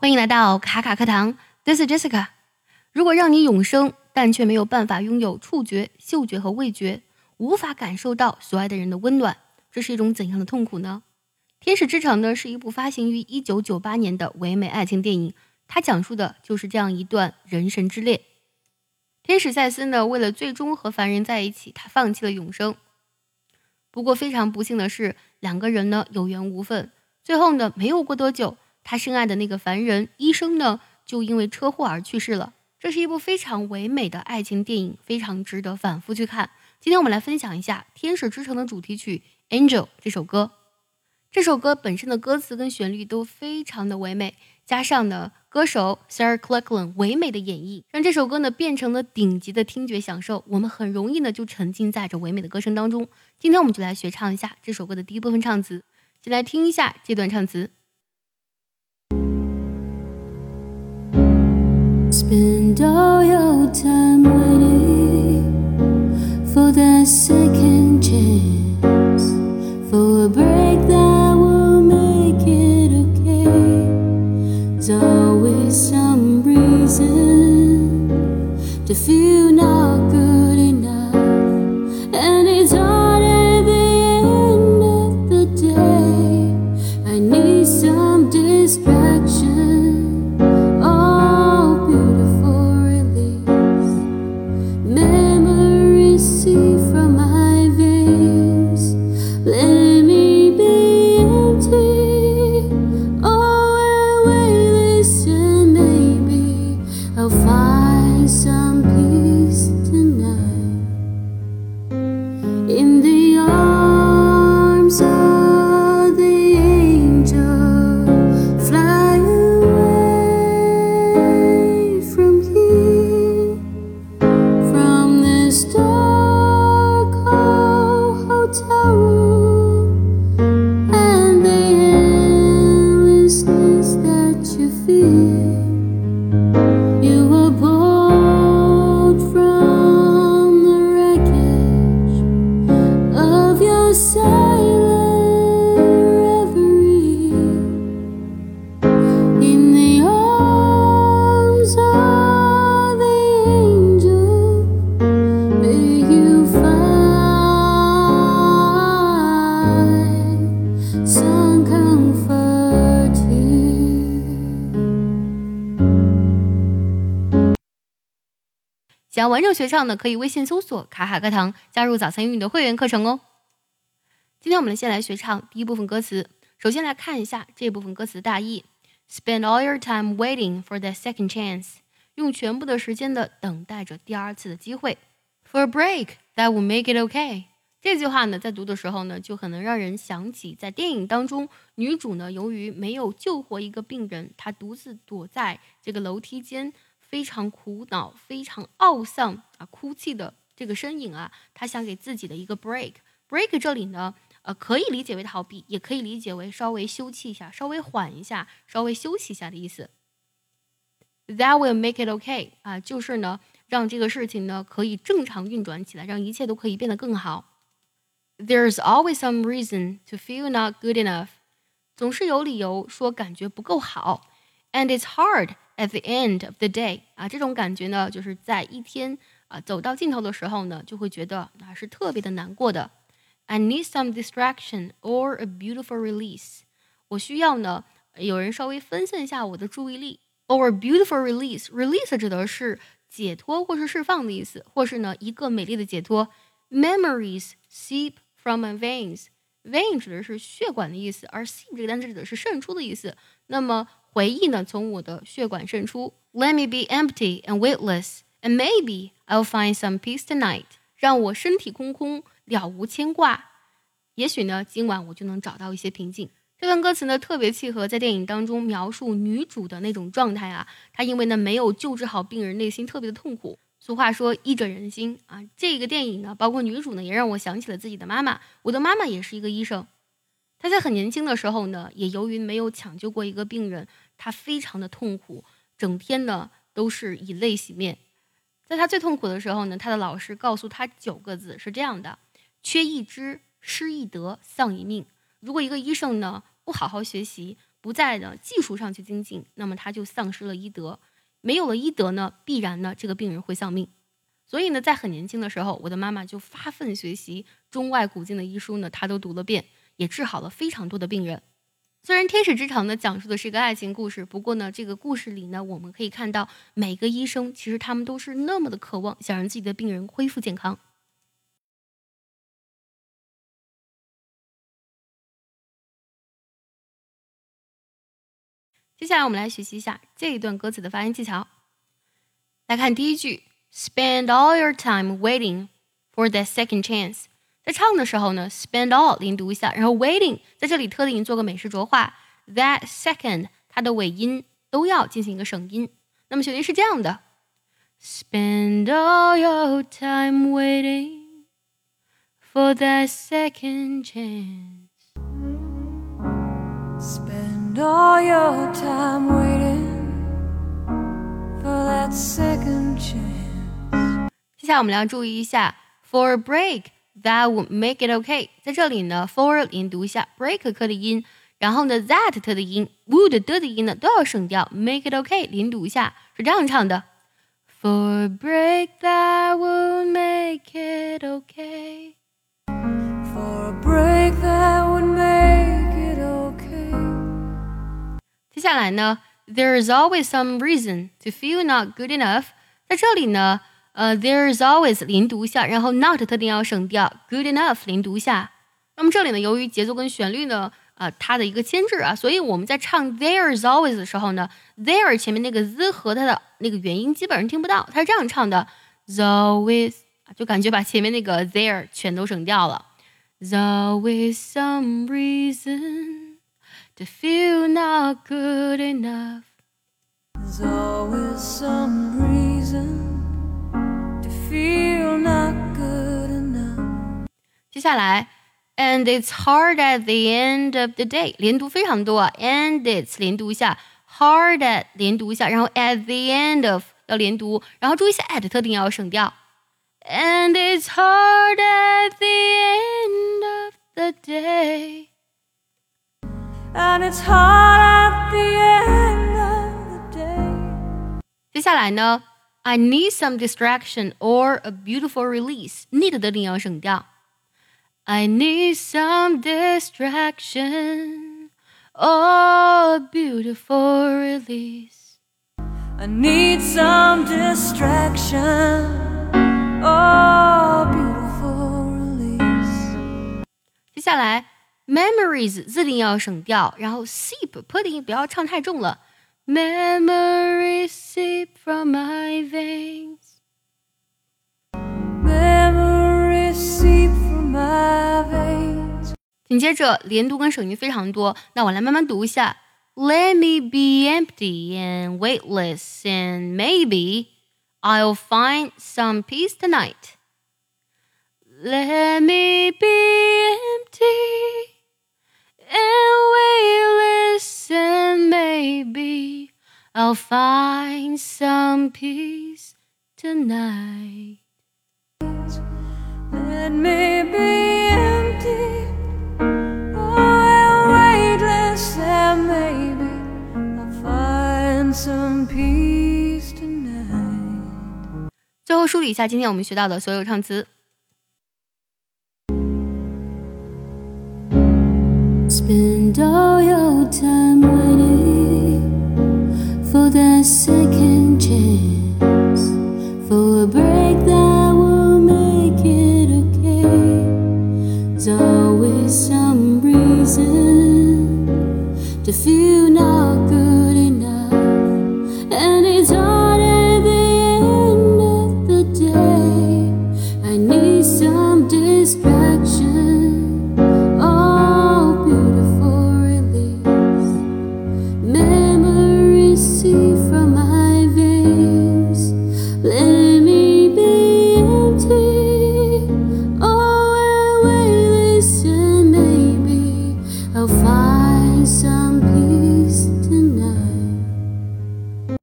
欢迎来到卡卡课堂，This is Jessica。如果让你永生，但却没有办法拥有触觉、嗅觉和味觉，无法感受到所爱的人的温暖，这是一种怎样的痛苦呢？《天使之城》呢是一部发行于一九九八年的唯美爱情电影，它讲述的就是这样一段人神之恋。天使赛斯呢，为了最终和凡人在一起，他放弃了永生。不过非常不幸的是，两个人呢有缘无分，最后呢没有过多久。他深爱的那个凡人医生呢，就因为车祸而去世了。这是一部非常唯美的爱情电影，非常值得反复去看。今天我们来分享一下《天使之城》的主题曲《Angel》这首歌。这首歌本身的歌词跟旋律都非常的唯美，加上呢歌手 Sarah Clarklin 唯美的演绎，让这首歌呢变成了顶级的听觉享受。我们很容易呢就沉浸在这唯美的歌声当中。今天我们就来学唱一下这首歌的第一部分唱词，先来听一下这段唱词。Spend all your time waiting for that second to 想要完整学唱的，可以微信搜索“卡卡课堂”，加入早餐英语的会员课程哦。今天我们先来学唱第一部分歌词。首先来看一下这部分歌词的大意：Spend all your time waiting for that second chance，用全部的时间的等待着第二次的机会。For a break that will make it okay。这句话呢，在读的时候呢，就很能让人想起在电影当中，女主呢由于没有救活一个病人，她独自躲在这个楼梯间。非常苦恼、非常懊丧啊，哭泣的这个身影啊，他想给自己的一个 break。break 这里呢，呃，可以理解为逃避，也可以理解为稍微休憩一下、稍微缓一下、稍微休息一下的意思。That will make it okay 啊，就是呢，让这个事情呢可以正常运转起来，让一切都可以变得更好。There's always some reason to feel not good enough，总是有理由说感觉不够好。And it's hard at the end of the day 啊，这种感觉呢，就是在一天啊走到尽头的时候呢，就会觉得啊是特别的难过的。I need some distraction or a beautiful release。我需要呢有人稍微分散一下我的注意力。Or a beautiful release。release 指的是解脱或是释放的意思，或是呢一个美丽的解脱。Memories seep from my veins。vein 指的是血管的意思，而 seep 这个单词指的是渗出的意思。那么回忆呢，从我的血管渗出。Let me be empty and weightless, and maybe I'll find some peace tonight。让我身体空空，了无牵挂。也许呢，今晚我就能找到一些平静。这段歌词呢，特别契合在电影当中描述女主的那种状态啊。她因为呢没有救治好病人，内心特别的痛苦。俗话说医者仁心啊，这个电影呢，包括女主呢，也让我想起了自己的妈妈。我的妈妈也是一个医生，他在很年轻的时候呢，也由于没有抢救过一个病人，他非常的痛苦，整天呢都是以泪洗面。在他最痛苦的时候呢，他的老师告诉他九个字是这样的：缺一知，失一德，丧一命。如果一个医生呢不好好学习，不在呢技术上去精进，那么他就丧失了医德。没有了医德呢，必然呢这个病人会丧命。所以呢，在很年轻的时候，我的妈妈就发奋学习中外古今的医书呢，她都读了遍，也治好了非常多的病人。虽然《天使之城》呢讲述的是一个爱情故事，不过呢，这个故事里呢，我们可以看到每个医生其实他们都是那么的渴望想让自己的病人恢复健康。接下来我们来学习一下这一段歌词的发音技巧。来看第一句，Spend all your time waiting for that second chance。在唱的时候呢，spend all 连读一下，然后 waiting 在这里特定做个美式浊化，that second 它的尾音都要进行一个省音。那么旋律是这样的：Spend all your time waiting for that second chance。 Spend all your time waiting for that second chance. 接下来我们要注意一下，for a break that would make it okay。在这里呢，for 连读一下，break 课的音，然后呢，that 特的音，would 的的音呢都要省掉，make it okay 连读一下，是这样唱的：For a break that would make it okay。 For a break that would make it okay. 接下来呢，There is always some reason to feel not good enough。在这里呢， 呃，There is always 连读一下，然后 not 特定要省掉，good enough 连读一下。那么这里呢，由于节奏跟旋律呢，呃，它的一个牵制啊，所以我们在唱 There is always 的时候呢，There 前面那个 z 和它的那个元音基本上听不到，它是这样唱的 always 啊，就感觉把前面那个 There 全都省掉了。There's always some reason to feel not good enough。There's always some 接下来，and it's hard at the end of the day，连读非常多啊，and it's 连读一下，hard at 连读一下，然后 at the end of 要连读，然后注意一下 at 特定要省掉，and it's hard at the end of the day。 And it's hard at the end of the day. 接下来呢，I need some distraction or a beautiful release。need 的定要省掉。 I need some distraction or a beautiful release。 I need some distraction. Oh, beautiful release. 接下来，memories 字定要省掉，然后 seep 破的音不要唱太重了。Memories seep from my veins。 Memories seep from my veins. 紧接着连读跟省音非常多，那我来慢慢读一下。Let me be empty and weightless, and maybe I'll find some peace tonight. Let me be empty and weightless, and maybe I'll find some peace tonight. 最后梳理一下今天我们学到的所有唱词。Spend all your time waiting for that If you know